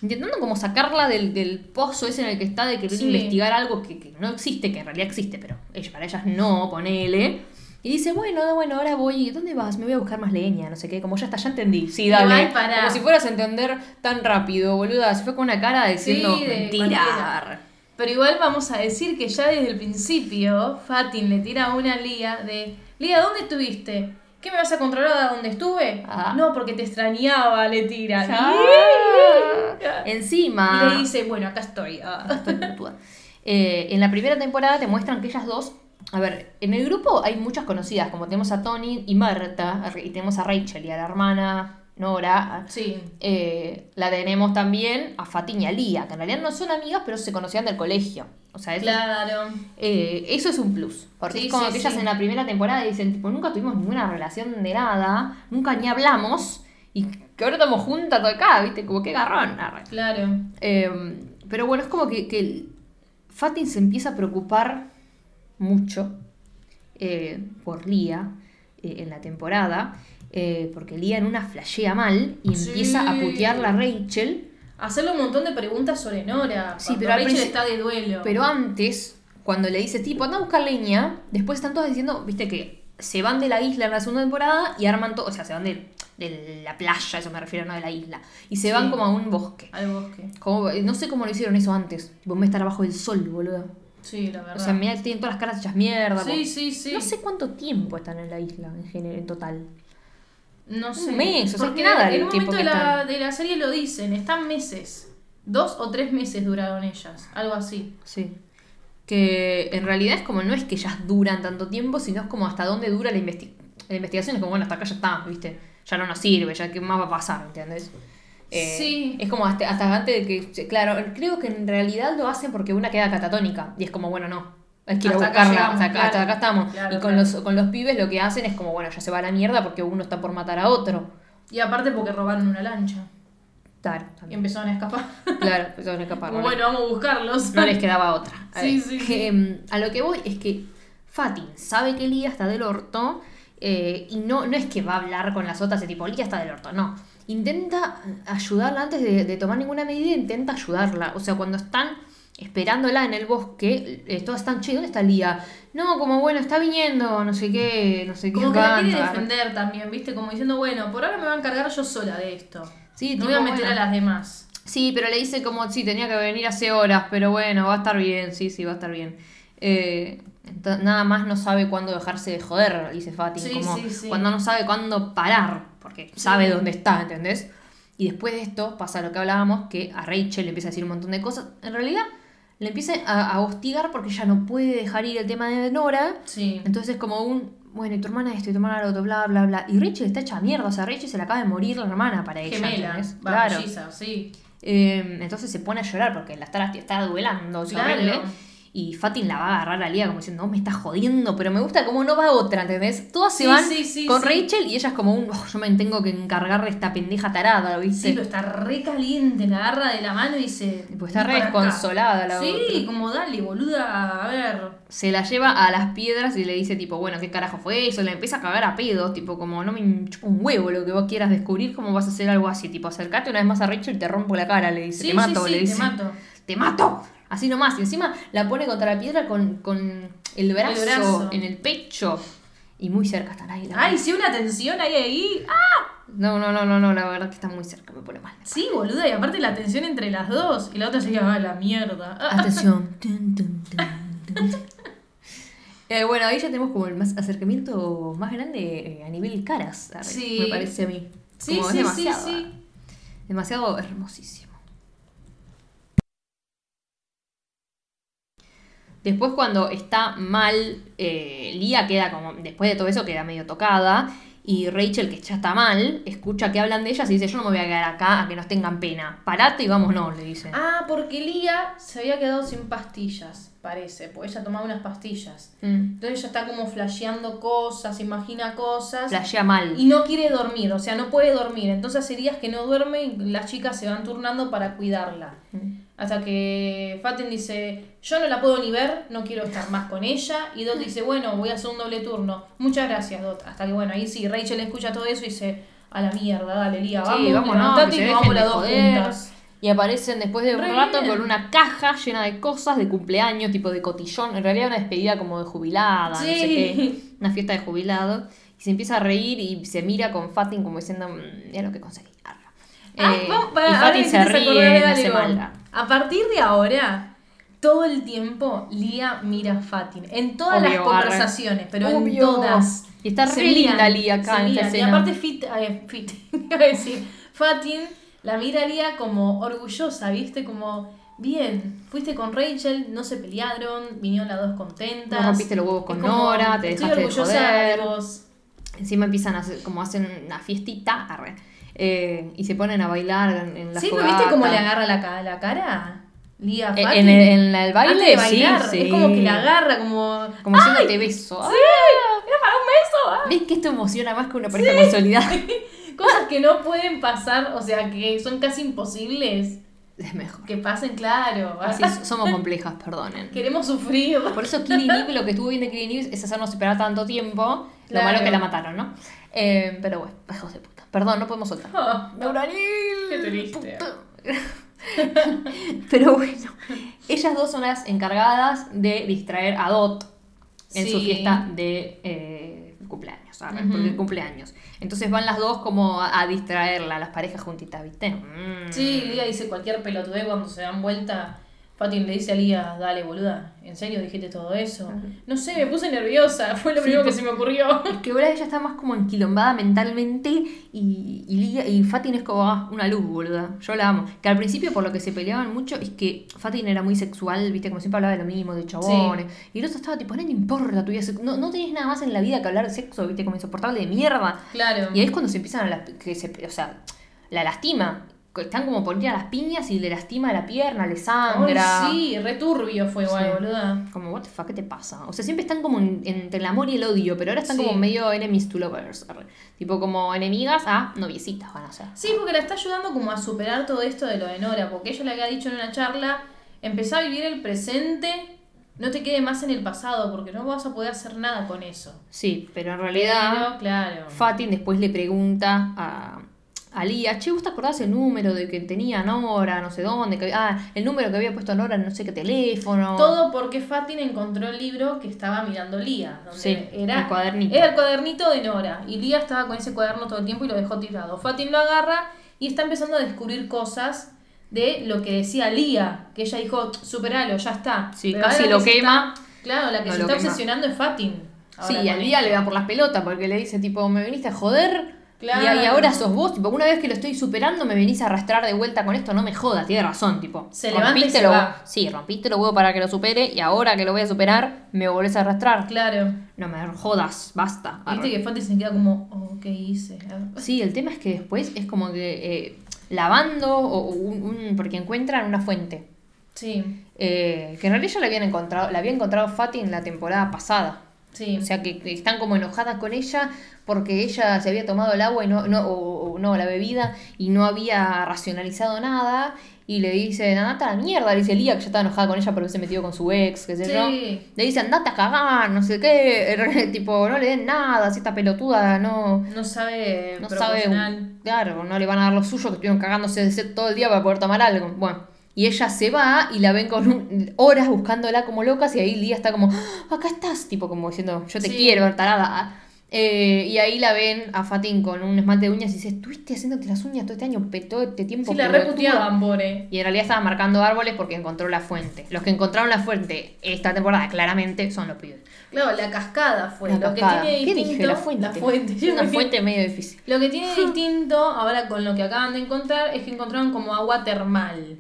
Speaker 1: intentando como sacarla del, del pozo ese en el que está de querer
Speaker 2: Sí.
Speaker 1: investigar algo que, que no existe, que en realidad existe, pero ella, para ellas no, ponele. Y dice, bueno, bueno, ahora voy, ¿dónde vas? Me voy a buscar más leña, no sé qué, como ya está, ya entendí. Sí, dale. Como si fueras a entender tan rápido, boluda. Se fue con una cara diciendo,
Speaker 2: Sí, de
Speaker 1: mentira.
Speaker 2: cualquiera. Pero igual vamos a decir que ya desde el principio Fatin le tira una a Lía de Lía, ¿dónde estuviste? ¿Qué me vas a controlar a dónde estuve?
Speaker 1: Ah.
Speaker 2: No, porque te extrañaba, le tira.
Speaker 1: Ya. <laughs> Encima.
Speaker 2: Y le dice, bueno, acá estoy. ah.
Speaker 1: Estoy. Eh, en la primera temporada te muestran que ellas dos. A ver, en el grupo hay muchas conocidas, como tenemos a Tony y Marta, y tenemos a Rachel y a la hermana Nora.
Speaker 2: Sí.
Speaker 1: Eh, la tenemos también a Fatin y a Lía, que en realidad no son amigas, pero se conocían del colegio. O sea, eso,
Speaker 2: Claro.
Speaker 1: eh, eso es un plus. Porque
Speaker 2: Sí,
Speaker 1: es como
Speaker 2: sí,
Speaker 1: que ellas
Speaker 2: sí.
Speaker 1: en la primera temporada dicen, tipo, nunca tuvimos ninguna relación de nada, nunca ni hablamos, y que ahora estamos juntas acá, ¿viste? Como que garrón. arre.
Speaker 2: Claro.
Speaker 1: Eh, pero bueno, es como que, que Fatin se empieza a preocupar mucho por Lía en la temporada, eh, porque Lía en una flashea mal y
Speaker 2: Sí.
Speaker 1: empieza a putearla a Rachel,
Speaker 2: Hacerle un montón de preguntas sobre Nora.
Speaker 1: Sí, pero
Speaker 2: Rachel está de duelo.
Speaker 1: pero antes, cuando le dice tipo, anda a buscar leña, después están todas diciendo, viste que se van de la isla en la segunda temporada y arman todo, o sea, se van de, de la playa, eso me refiero, no de la isla, y se
Speaker 2: Sí.
Speaker 1: van como a un bosque.
Speaker 2: Al bosque.
Speaker 1: Como- no sé cómo lo hicieron eso antes. Vez de estar abajo del sol, boludo.
Speaker 2: Sí, la verdad.
Speaker 1: O sea, mira, tienen todas las caras hechas mierda.
Speaker 2: sí,
Speaker 1: como-
Speaker 2: sí, sí.
Speaker 1: No sé cuánto tiempo están en la isla en general, en total.
Speaker 2: No sé.
Speaker 1: mes, o sea,
Speaker 2: Porque
Speaker 1: que nada
Speaker 2: en
Speaker 1: el
Speaker 2: un
Speaker 1: tiempo
Speaker 2: momento de la, de la serie lo dicen, están meses. Dos o tres meses duraron ellas, algo así.
Speaker 1: Sí. Que en realidad es como, no es que ellas duran tanto tiempo, sino es como hasta dónde dura la, investi- la investigación. Es como, bueno, hasta acá ya está, ¿viste? Ya no nos sirve, ya qué más va a pasar, ¿entendés? Eh,
Speaker 2: Sí.
Speaker 1: Es como hasta, hasta antes de que. Claro, creo que en realidad lo hacen porque una queda catatónica. Y es como, bueno, no. Hay que ir a
Speaker 2: acá
Speaker 1: buscarla.
Speaker 2: llegamos,
Speaker 1: hasta, acá,
Speaker 2: claro.
Speaker 1: hasta acá estamos.
Speaker 2: Claro,
Speaker 1: y con,
Speaker 2: claro.
Speaker 1: los, con los pibes lo que hacen es como, bueno, ya se va a la mierda porque uno está por matar a otro.
Speaker 2: Y aparte porque robaron una lancha.
Speaker 1: Claro,
Speaker 2: Y empezaron a escapar.
Speaker 1: Claro, empezaron a escapar.
Speaker 2: Bueno, vamos a buscarlos.
Speaker 1: no les quedaba otra. A,
Speaker 2: Sí, sí,
Speaker 1: mm, a lo que voy es que Fatin sabe que Lía está del orto eh, y no, no es que va a hablar con las otras de tipo, Lía está del orto, no. Intenta ayudarla antes de, de tomar ninguna medida, intenta ayudarla. O sea, cuando están esperándola en el bosque. eh, todas están, che, ¿dónde está Lía? No, como bueno, está viniendo, no sé qué, no sé qué.
Speaker 2: Como que la quiere
Speaker 1: banda".
Speaker 2: defender también, ¿viste? Como diciendo, bueno, por ahora me voy a encargar yo sola de esto.
Speaker 1: Sí,
Speaker 2: no voy a meter
Speaker 1: bueno.
Speaker 2: a las demás.
Speaker 1: Sí, pero le dice como, sí, tenía que venir hace horas, pero bueno, va a estar bien, sí, sí, va a estar bien. Eh, nada más no sabe cuándo dejarse de joder, dice Fatin,
Speaker 2: Sí,
Speaker 1: como
Speaker 2: sí, sí.
Speaker 1: cuando no sabe cuándo parar, porque sabe dónde está, ¿entendés? Y después de esto pasa lo que hablábamos, que a Rachel le empieza a decir un montón de cosas. En realidad, le empieza a, a hostigar porque ella no puede dejar ir el tema de Nora.
Speaker 2: Sí.
Speaker 1: Entonces es como un, bueno, y tu hermana esto, y tu hermana lo otro, bla, bla, bla. Y Rachel está hecha mierda, o sea, Rachel se le acaba de morir la hermana para ella.
Speaker 2: Gemela.
Speaker 1: Claro.
Speaker 2: sí.
Speaker 1: Eh, entonces se pone a llorar porque la está, está duelando,
Speaker 2: Claro.
Speaker 1: Y Fatin la va a agarrar a Lía como diciendo, no, me estás jodiendo, pero me gusta como no va otra, ¿entendés? Todas se
Speaker 2: Sí,
Speaker 1: van
Speaker 2: sí, sí,
Speaker 1: con
Speaker 2: sí.
Speaker 1: Rachel y ella es como un, "Oh, yo me tengo que encargar de esta pendeja tarada,
Speaker 2: Sí,
Speaker 1: ¿viste?
Speaker 2: pero está re caliente, la agarra de la mano y dice.
Speaker 1: Pues está
Speaker 2: "Vení
Speaker 1: re
Speaker 2: para acá".
Speaker 1: desconsolada la
Speaker 2: Sí,
Speaker 1: otra.
Speaker 2: como dale, boluda, a ver.
Speaker 1: Se la lleva a las piedras y le dice tipo, bueno, ¿qué carajo fue eso? Le empieza a cagar a pedos, tipo, como no me chupa un huevo lo que vos quieras descubrir, ¿cómo vas a hacer algo así? Tipo, acercate una vez más a Rachel y te rompo la cara, le dice,
Speaker 2: Sí,
Speaker 1: te mato,
Speaker 2: sí,
Speaker 1: le
Speaker 2: sí,
Speaker 1: dice.
Speaker 2: te mato.
Speaker 1: te mato. Así nomás. Y encima la pone contra la piedra con, con el, brazo
Speaker 2: brazo.
Speaker 1: en el pecho. Y muy cerca están ahí. la
Speaker 2: Ay, sí, una tensión ahí, ahí. ¡Ah!
Speaker 1: No, no, no, no, no, la verdad que está muy cerca, me pone mal.
Speaker 2: Sí, boluda, y aparte la tensión entre las dos. Y la otra sería, ah, la mierda. Ah, <laughs>
Speaker 1: Atención. Eh, bueno, ahí ya tenemos como el más acercamiento más grande eh, a nivel caras,
Speaker 2: Sí.
Speaker 1: me parece a mí.
Speaker 2: Sí,
Speaker 1: Como es
Speaker 2: sí, sí,
Speaker 1: demasiado,
Speaker 2: sí.
Speaker 1: Demasiado hermosísimo. Después cuando está mal, eh, Lía queda como, después de todo eso queda medio tocada. Y Rachel, que ya está mal, escucha que hablan de ellas y dice, yo no me voy a quedar acá a que nos tengan pena. Parate y vámonos, le dice.
Speaker 2: Ah, porque Lía se había quedado sin pastillas, parece. Porque ella tomaba unas pastillas.
Speaker 1: Mm.
Speaker 2: Entonces ella está como flasheando cosas, imagina cosas.
Speaker 1: Flashea mal.
Speaker 2: Y no quiere dormir, o sea, no puede dormir. Entonces hace días que no duerme y las chicas se van turnando para cuidarla.
Speaker 1: Mm.
Speaker 2: Hasta que Fatin dice, yo no la puedo ni ver, no quiero estar más con ella. Y Dot dice, bueno, voy a hacer un doble turno. Muchas gracias, Dot. Hasta que bueno, ahí sí, Rachel escucha todo eso y dice, a la mierda, dale, Lía, vamos,
Speaker 1: Sí, vámonos,
Speaker 2: levantate
Speaker 1: que
Speaker 2: y
Speaker 1: se
Speaker 2: vamos las dos juntas.
Speaker 1: Y aparecen después de un
Speaker 2: Re
Speaker 1: rato
Speaker 2: bien.
Speaker 1: con una caja llena de cosas de cumpleaños, tipo de cotillón. En realidad una despedida como de jubilada, no sé qué. Una fiesta de jubilado. Y se empieza a reír y se mira con Fatin como diciendo, "Mm, mira lo que conseguí. Arra".
Speaker 2: Ay,
Speaker 1: Eh,
Speaker 2: vamos,
Speaker 1: y Fatin se ríe,
Speaker 2: de
Speaker 1: no maldad.
Speaker 2: A partir de ahora, todo el tiempo, Lía mira a Fatin. En todas las conversaciones, pero en todas.
Speaker 1: Y está re linda Lía acá en esta.
Speaker 2: Y aparte, Fit, eh, Fit, <laughs> iba a decir, Fatin la mira Lía como orgullosa, ¿viste? Como, bien, fuiste con Rachel, no se pelearon, vinieron las dos contentas.
Speaker 1: No rompiste los huevos con
Speaker 2: como,
Speaker 1: Nora, te
Speaker 2: estoy
Speaker 1: dejaste de
Speaker 2: orgullosa
Speaker 1: joder.
Speaker 2: de vos.
Speaker 1: Encima empiezan a hacer, como hacen una fiestita, arre, eh, y se ponen a bailar en, la
Speaker 2: Sí, pero ¿viste cómo
Speaker 1: fogata.
Speaker 2: le agarra la, la cara? Lía
Speaker 1: En, el, en el baile,
Speaker 2: Antes de bailar,
Speaker 1: sí, sí.
Speaker 2: es como que la agarra, como.
Speaker 1: Como diciendo te beso.
Speaker 2: ¡Sí! ¡Era para un beso! ah.
Speaker 1: ¿Ves que esto emociona más que una pareja consolidada? <laughs>
Speaker 2: Cosas que no pueden pasar, o sea, que son casi imposibles
Speaker 1: Es mejor.
Speaker 2: que pasen, claro.
Speaker 1: Así somos complejas, perdonen.
Speaker 2: Queremos sufrir.
Speaker 1: Por eso Killing Eve, lo que estuvo bien de Killing Eve es hacernos esperar tanto tiempo. Lo malo es que la mataron, ¿no? Eh, pero bueno, hijos de puta. Perdón, no podemos soltar. <laughs> <laughs> Neuranil.
Speaker 2: Qué triste. <laughs>
Speaker 1: Pero bueno, ellas dos son las encargadas de distraer a Dot en su fiesta de eh, cumpleaños, ¿sabes?
Speaker 2: Ujú.
Speaker 1: Porque cumpleaños. Entonces van las dos como a, a distraerla, las parejas juntitas, ¿viste? Mm.
Speaker 2: Sí, Lía dice cualquier pelotudez cuando se dan vuelta. Fatin le dice a Lía, dale boluda, ¿en serio dijiste todo eso? No sé, me puse nerviosa, <laughs> fue lo
Speaker 1: Sí,
Speaker 2: primero que
Speaker 1: pues-
Speaker 2: se me ocurrió.
Speaker 1: Es que ahora ella está más como enquilombada mentalmente y, y, Lidia- y Fatin es como ah, una luz, boluda. Yo la amo. Que al principio por lo que se peleaban mucho es que Fatin era muy sexual, viste, como siempre hablaba de lo mismo, de chabones. Y el otro estaba tipo, no te importa tu vida No, no tenés nada más en la vida que hablar de sexo, viste, como insoportable de mierda.
Speaker 2: Claro.
Speaker 1: Y ahí es cuando se empiezan a las, que se, o sea, la lastima. Están como por ir a las piñas y le lastima la pierna, le sangra.
Speaker 2: Ay, sí, returbio fue igual,
Speaker 1: Sí.
Speaker 2: boluda.
Speaker 1: Como, what the fuck, ¿qué te pasa? O sea, siempre están como en- entre el amor y el odio, pero ahora están
Speaker 2: Sí.
Speaker 1: como medio enemies to lovers. Tipo, como enemigas a noviecitas van a ser.
Speaker 2: Sí, porque la está ayudando como a superar todo esto de lo de Nora, porque ella le había dicho en una charla, empezá a vivir el presente, no te quede más en el pasado, porque no vas a poder hacer nada con eso.
Speaker 1: Sí, pero en realidad
Speaker 2: Pero, claro.
Speaker 1: Fatin después le pregunta a, a Lía, che, ¿vos te acordás el número de que tenía Nora, no sé dónde? Que, ah, el número que había puesto Nora en no sé qué teléfono.
Speaker 2: Todo porque Fatin encontró el libro que estaba mirando Lía. Donde
Speaker 1: Sí,
Speaker 2: era,
Speaker 1: el cuadernito.
Speaker 2: Era el cuadernito de Nora. Y Lía estaba con ese cuaderno todo el tiempo y lo dejó tirado. Fatin lo agarra y está empezando a descubrir cosas de lo que decía Lía. Que ella dijo, superalo, ya está.
Speaker 1: Sí,
Speaker 2: Pero
Speaker 1: casi lo
Speaker 2: que
Speaker 1: quema.
Speaker 2: está- claro, la que
Speaker 1: No
Speaker 2: se está
Speaker 1: quema.
Speaker 2: obsesionando es Fatin. ahora
Speaker 1: Sí, y al día le da por las pelotas porque le dice, tipo, me viniste a joder.
Speaker 2: Claro.
Speaker 1: Y, y ahora sos vos, tipo, una vez que lo estoy superando, me venís a arrastrar de vuelta con esto, no me jodas, tiene razón, tipo.
Speaker 2: Se y
Speaker 1: rompiste
Speaker 2: se
Speaker 1: lo-
Speaker 2: va.
Speaker 1: Sí, rompiste los huevos para que lo supere y ahora que lo voy a superar, me volvés a arrastrar.
Speaker 2: Claro.
Speaker 1: No me jodas, basta.
Speaker 2: Viste que Fatin se queda como, oh, ¿qué hice? <laughs>
Speaker 1: Sí, el tema es que después es como que eh, lavando o un, un- porque encuentran una fuente.
Speaker 2: Sí,
Speaker 1: eh, que en realidad ya la habían encontrado, la había encontrado Fatin la temporada pasada.
Speaker 2: Sí.
Speaker 1: O sea que que están como enojadas con ella porque ella se había tomado el agua y no, no o, o no, la bebida y no había racionalizado nada. Y le dice, andate a la mierda, le dice Lía, que ya estaba enojada con ella porque se metió con su ex, qué sé
Speaker 2: Sí.
Speaker 1: yo. Le dice, andate a cagar, no sé qué, <laughs> tipo, no le den nada, si esta pelotuda no,
Speaker 2: no sabe
Speaker 1: no sabe, claro, no le van a dar lo suyo, que estuvieron cagándose de sed todo el día para poder tomar algo. Bueno, y ella se va y la ven con un- horas buscándola como locas y ahí Lía está como, "Ah, acá estás, tipo como diciendo, yo te
Speaker 2: Sí.
Speaker 1: quiero, tarada. Eh, y ahí la ven a Fatin con un esmalte de uñas y dice, estuviste haciéndote las uñas todo este año, todo este tiempo.
Speaker 2: Sí, la
Speaker 1: pelotuda".
Speaker 2: reputeaban, pobre.
Speaker 1: Y en realidad estaba marcando árboles porque encontró la fuente. Los que encontraron la fuente esta temporada claramente son los pibes.
Speaker 2: Claro, la cascada fue.
Speaker 1: La
Speaker 2: lo
Speaker 1: cascada.
Speaker 2: que tiene
Speaker 1: ¿Qué
Speaker 2: distinto.
Speaker 1: dije? La fuente.
Speaker 2: La fuente.
Speaker 1: Es una <laughs> fuente medio difícil.
Speaker 2: Lo que tiene <laughs> distinto ahora con lo que acaban de encontrar es que encontraron como agua termal.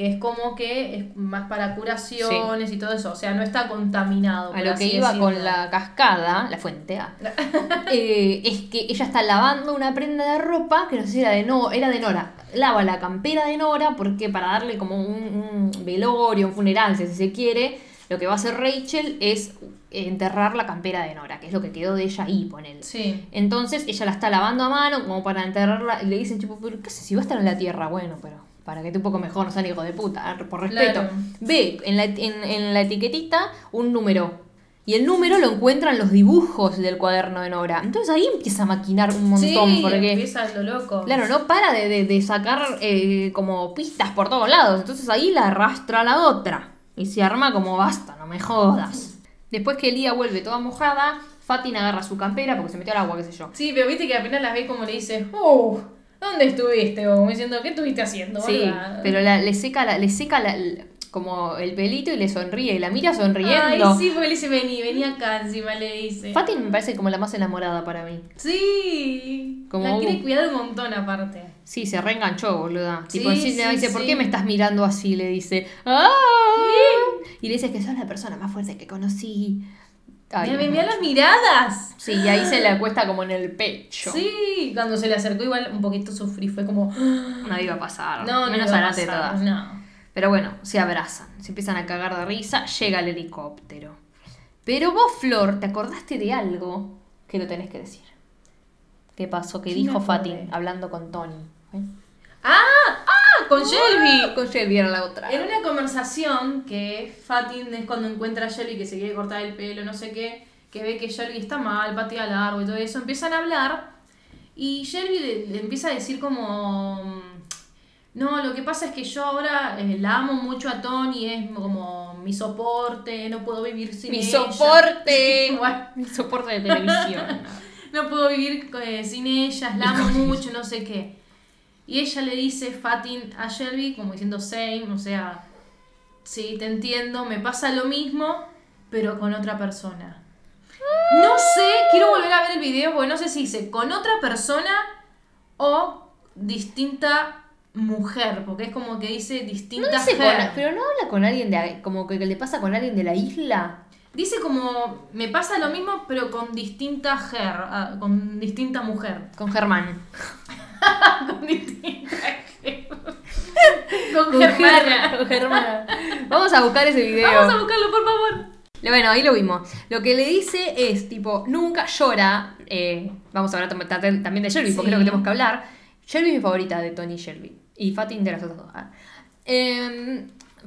Speaker 2: Que es como que es más para curaciones y todo eso. O sea, no está contaminado.
Speaker 1: A lo que iba
Speaker 2: decirlo.
Speaker 1: con la cascada, la fuente, ah, <laughs> eh, es que ella está lavando una prenda de ropa que no sé si era de, no, era de Nora. Lava la campera de Nora porque para darle como un, un velorio, un funeral, si se quiere, lo que va a hacer Rachel es enterrar la campera de Nora, que es lo que quedó de ella ahí, ponele.
Speaker 2: Sí.
Speaker 1: Entonces ella la está lavando a mano como para enterrarla y le dicen, tipo, ¿pero qué haces si va a estar en la tierra? Bueno, pero para que esté un poco mejor, no sean hijo de puta, por respeto.
Speaker 2: Claro.
Speaker 1: Ve en la, en, en la etiquetita un número. Y el número lo encuentran los dibujos del cuaderno de Nora. Entonces ahí empieza a maquinar un montón.
Speaker 2: sí,
Speaker 1: porque,
Speaker 2: empieza lo loco.
Speaker 1: claro, no para de, de- de sacar eh, como pistas por todos lados. Entonces ahí la arrastra a la otra. Y se arma como basta, no me jodas. Después que Elía vuelve toda mojada, Fatin agarra su campera porque se metió al agua, qué sé yo.
Speaker 2: Sí, pero viste que apenas las ve como le dice, ¡Uh! ¿Dónde estuviste? O como diciendo, ¿qué estuviste haciendo?
Speaker 1: Sí,
Speaker 2: boluda?".
Speaker 1: pero la- le seca, la, le seca la- como el pelito y le sonríe. Y la mira
Speaker 2: Ay,
Speaker 1: sonriendo.
Speaker 2: sí, porque le dice, vení, vení acá encima, le dice.
Speaker 1: Fatin me parece como la más enamorada para mí.
Speaker 2: Sí.
Speaker 1: Como-
Speaker 2: La quiere cuidar un montón aparte.
Speaker 1: Sí, se reenganchó, boluda.
Speaker 2: Sí,
Speaker 1: tipo, sí, dice, ¿por qué me estás mirando así? Le dice, ¡Ah! Y le dice que sos la persona más fuerte que conocí. Ay, no.
Speaker 2: mira las miradas.
Speaker 1: Sí, y ahí se le acuesta como en el pecho.
Speaker 2: Sí, cuando se le acercó igual un poquito sufrí, fue como,
Speaker 1: No iba a pasar.
Speaker 2: no, no
Speaker 1: menos
Speaker 2: iba a pasar,
Speaker 1: todas.
Speaker 2: No.
Speaker 1: Pero bueno, se abrazan, se empiezan a cagar de risa, llega el helicóptero. Pero vos, Flor, ¿te acordaste de algo que lo tenés que decir? ¿Qué pasó?
Speaker 2: ¿Qué
Speaker 1: dijo
Speaker 2: me?
Speaker 1: Fatin hablando con Tony. ¿eh?
Speaker 2: ¡Ah! ¡Ah! Con Shelby.
Speaker 1: Con Shelby era la otra.
Speaker 2: En una conversación que Fatin es cuando encuentra a Shelby que se quiere cortar el pelo, no sé qué, que ve que Shelby está mal, patea largo y todo eso, empiezan a hablar y Shelby le, empieza a decir como, mm, no, lo que pasa es que yo ahora eh, la amo mucho a Tony, es como mi soporte, no puedo vivir sin
Speaker 1: Mi
Speaker 2: ella.
Speaker 1: soporte. <laughs>
Speaker 2: Bueno, <laughs>
Speaker 1: Mi soporte de televisión. <laughs>
Speaker 2: no puedo vivir eh, sin ellas, la amo mucho, no sé qué. Y ella le dice Fatin a Shelby como diciendo same, o sea, sí, te entiendo, me pasa lo mismo, pero con otra persona. No sé, quiero volver a ver el video porque no sé si dice con otra persona o distinta mujer, porque es como que dice
Speaker 1: No
Speaker 2: distinta
Speaker 1: con-
Speaker 2: her.
Speaker 1: pero no habla con alguien de como que le pasa con alguien de la isla.
Speaker 2: Dice como me pasa lo mismo, pero con distinta her, ah, con distinta mujer.
Speaker 1: Con Germán. <laughs>
Speaker 2: con distinta her. con
Speaker 1: Con
Speaker 2: Germana.
Speaker 1: Ger- con Germana. Vamos a buscar ese video.
Speaker 2: Vamos a buscarlo, por favor.
Speaker 1: Bueno, ahí lo vimos. Lo que le dice es, tipo, nunca llora. eh, vamos a hablar tam- tam- también de Shelby, porque es lo que tenemos que hablar. Shelby es mi favorita de Tony Shelby. Y Fatin de las otras dos. ah.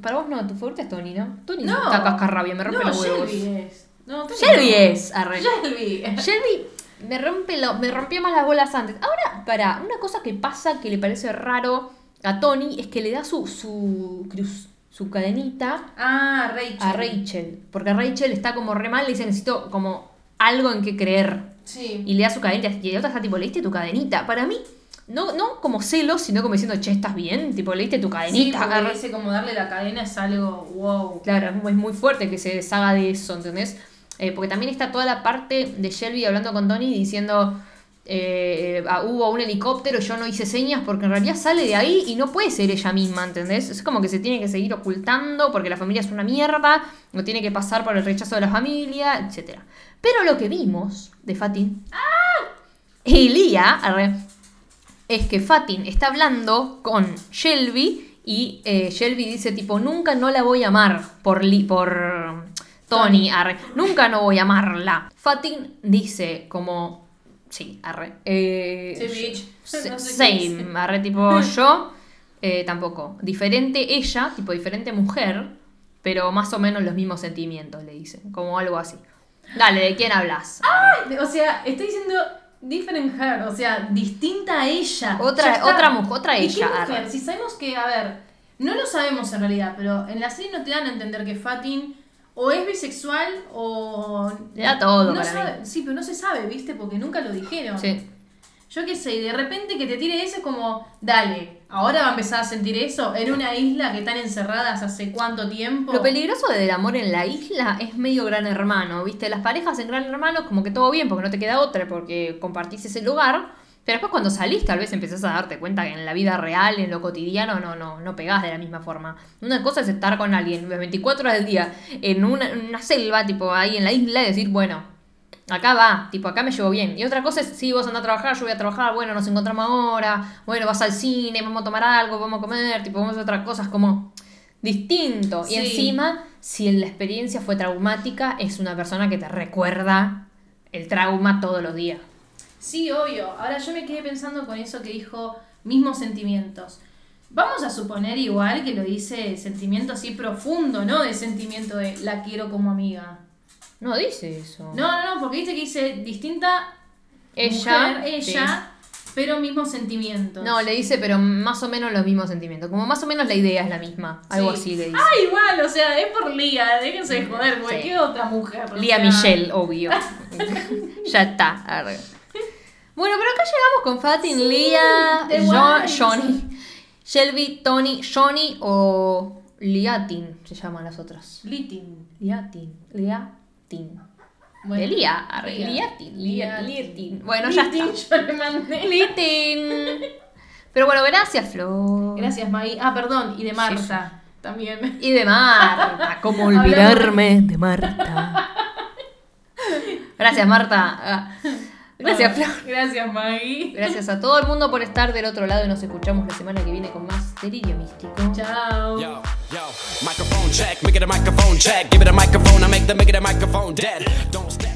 Speaker 1: Para vos no, tu favorita es Tony, ¿no? Tony
Speaker 2: No.
Speaker 1: está cascarrabia, me rompe
Speaker 2: no,
Speaker 1: los huevos.
Speaker 2: Shelby es. No, Tony
Speaker 1: Shelby
Speaker 2: no.
Speaker 1: es. Arre.
Speaker 2: Shelby.
Speaker 1: Shelby, me rompe lo, me rompió más las bolas antes. Ahora, para, una cosa que pasa que le parece raro a Tony es que le da su, su cruz, su cadenita
Speaker 2: Ah, Rachel.
Speaker 1: a Rachel. Porque Rachel está como re mal, le dice necesito como algo en que creer.
Speaker 2: Sí.
Speaker 1: Y le da su cadenita. Y la otra está tipo, ¿leíste tu cadenita? Para mí, no, no como celos, sino como diciendo, che, ¿estás bien? Tipo, ¿leíste tu
Speaker 2: Sí,
Speaker 1: cadenita?
Speaker 2: dice como darle la cadena es algo wow.
Speaker 1: Claro, es muy- fuerte que se deshaga de eso, ¿entendés? Eh, porque también está toda la parte de Shelby hablando con Tony diciendo, eh, ah, hubo un helicóptero, yo no hice señas porque en realidad sale de ahí y no puede ser ella misma, ¿entendés? Es como que se tiene que seguir ocultando porque la familia es una mierda, no tiene que pasar por el rechazo de la familia, etc. Pero lo que vimos de Fatin y Lía, arre, es que Fatin está hablando con Shelby y eh, Shelby dice tipo, nunca no la voy a amar por, Li- por Tony, arre, nunca no voy a amarla. Fatin dice como, sí, arre, eh,
Speaker 2: Sí, bitch. <laughs> No sé
Speaker 1: same, arre, tipo <laughs> yo, eh, tampoco, diferente ella, tipo diferente mujer, pero más o menos los mismos sentimientos, le dice, como algo así. Dale, ¿de quién hablas?
Speaker 2: O sea, estoy diciendo different her, o sea, distinta a ella.
Speaker 1: Otra- otra mujer, otra
Speaker 2: ¿Y
Speaker 1: ella,
Speaker 2: qué mujer?
Speaker 1: arre.
Speaker 2: Si sabemos que, a ver, no lo sabemos en realidad, pero en la serie no te dan a entender que Fatin o es bisexual o.
Speaker 1: Le da todo
Speaker 2: no
Speaker 1: para
Speaker 2: sabe-
Speaker 1: mí.
Speaker 2: Sí, pero no se sabe, ¿viste? Porque nunca lo dijeron.
Speaker 1: Sí.
Speaker 2: Yo qué sé, y de repente que te tire eso es como, dale, ahora va a empezar a sentir eso en una isla que están encerradas hace cuánto tiempo.
Speaker 1: Lo peligroso del amor en la isla es medio gran hermano, ¿viste? Las parejas en gran hermano como que todo bien porque no te queda otra porque compartís ese lugar, pero después cuando salís tal vez empezás a darte cuenta que en la vida real, en lo cotidiano, no, no, no pegás de la misma forma. Una cosa es estar con alguien las 24 horas del día en una, una selva, tipo ahí en la isla y decir, bueno, acá va, tipo acá me llevo bien. Y otra cosa es, si vos andás a trabajar, yo voy a trabajar, bueno, nos encontramos ahora, bueno, vas al cine, vamos a tomar algo, vamos a comer, tipo, vamos a hacer otras cosas como distinto.
Speaker 2: Sí.
Speaker 1: Y encima, si la experiencia fue traumática, es una persona que te recuerda el trauma todos los días.
Speaker 2: Sí, obvio. Ahora yo me quedé pensando con eso que dijo mismos sentimientos. Vamos a suponer igual que lo dice sentimiento así profundo, ¿no? De sentimiento de la quiero como amiga.
Speaker 1: No dice eso.
Speaker 2: No, no, no, porque dice que dice distinta
Speaker 1: Ella,
Speaker 2: mujer, ella, pero mismos sentimientos.
Speaker 1: No, le dice, pero más o menos los mismos sentimientos. Como más o menos la idea es la misma. Algo
Speaker 2: Sí.
Speaker 1: así le dice.
Speaker 2: Ah, igual, o sea, es por Lía, déjense de joder,
Speaker 1: Sí.
Speaker 2: cualquier otra mujer. o
Speaker 1: Lía
Speaker 2: sea.
Speaker 1: Michelle, obvio. <laughs> ya está. arre. Bueno, pero acá llegamos con Fatin, Lía,
Speaker 2: de
Speaker 1: Jo-
Speaker 2: vuelta.
Speaker 1: Johnny, Shelby, Tony, Johnny o Liatin se llaman las otras.
Speaker 2: Litin.
Speaker 1: Liatin, Liatin.
Speaker 2: Bueno,
Speaker 1: de Lía,
Speaker 2: Lía.
Speaker 1: Liatin, Lía-. Bueno, ya está.
Speaker 2: yo le mandé.
Speaker 1: Litin. Pero bueno, gracias, Flor.
Speaker 2: Gracias, Maggie. Ah, perdón, y de Marta también.
Speaker 1: Y de Marta, <laughs> ¿cómo olvidarme de Marta? <laughs> Gracias, Marta. Ah, Gracias,
Speaker 2: No,
Speaker 1: Flor.
Speaker 2: Gracias, Maggie.
Speaker 1: Gracias a todo el mundo por estar del otro lado y nos escuchamos la semana que viene con más Delirio Místico.
Speaker 2: Chao.
Speaker 3: Yo, yo, microphone check, make it a microphone check. Give it a microphone, I make the make it a microphone dead. Don't step.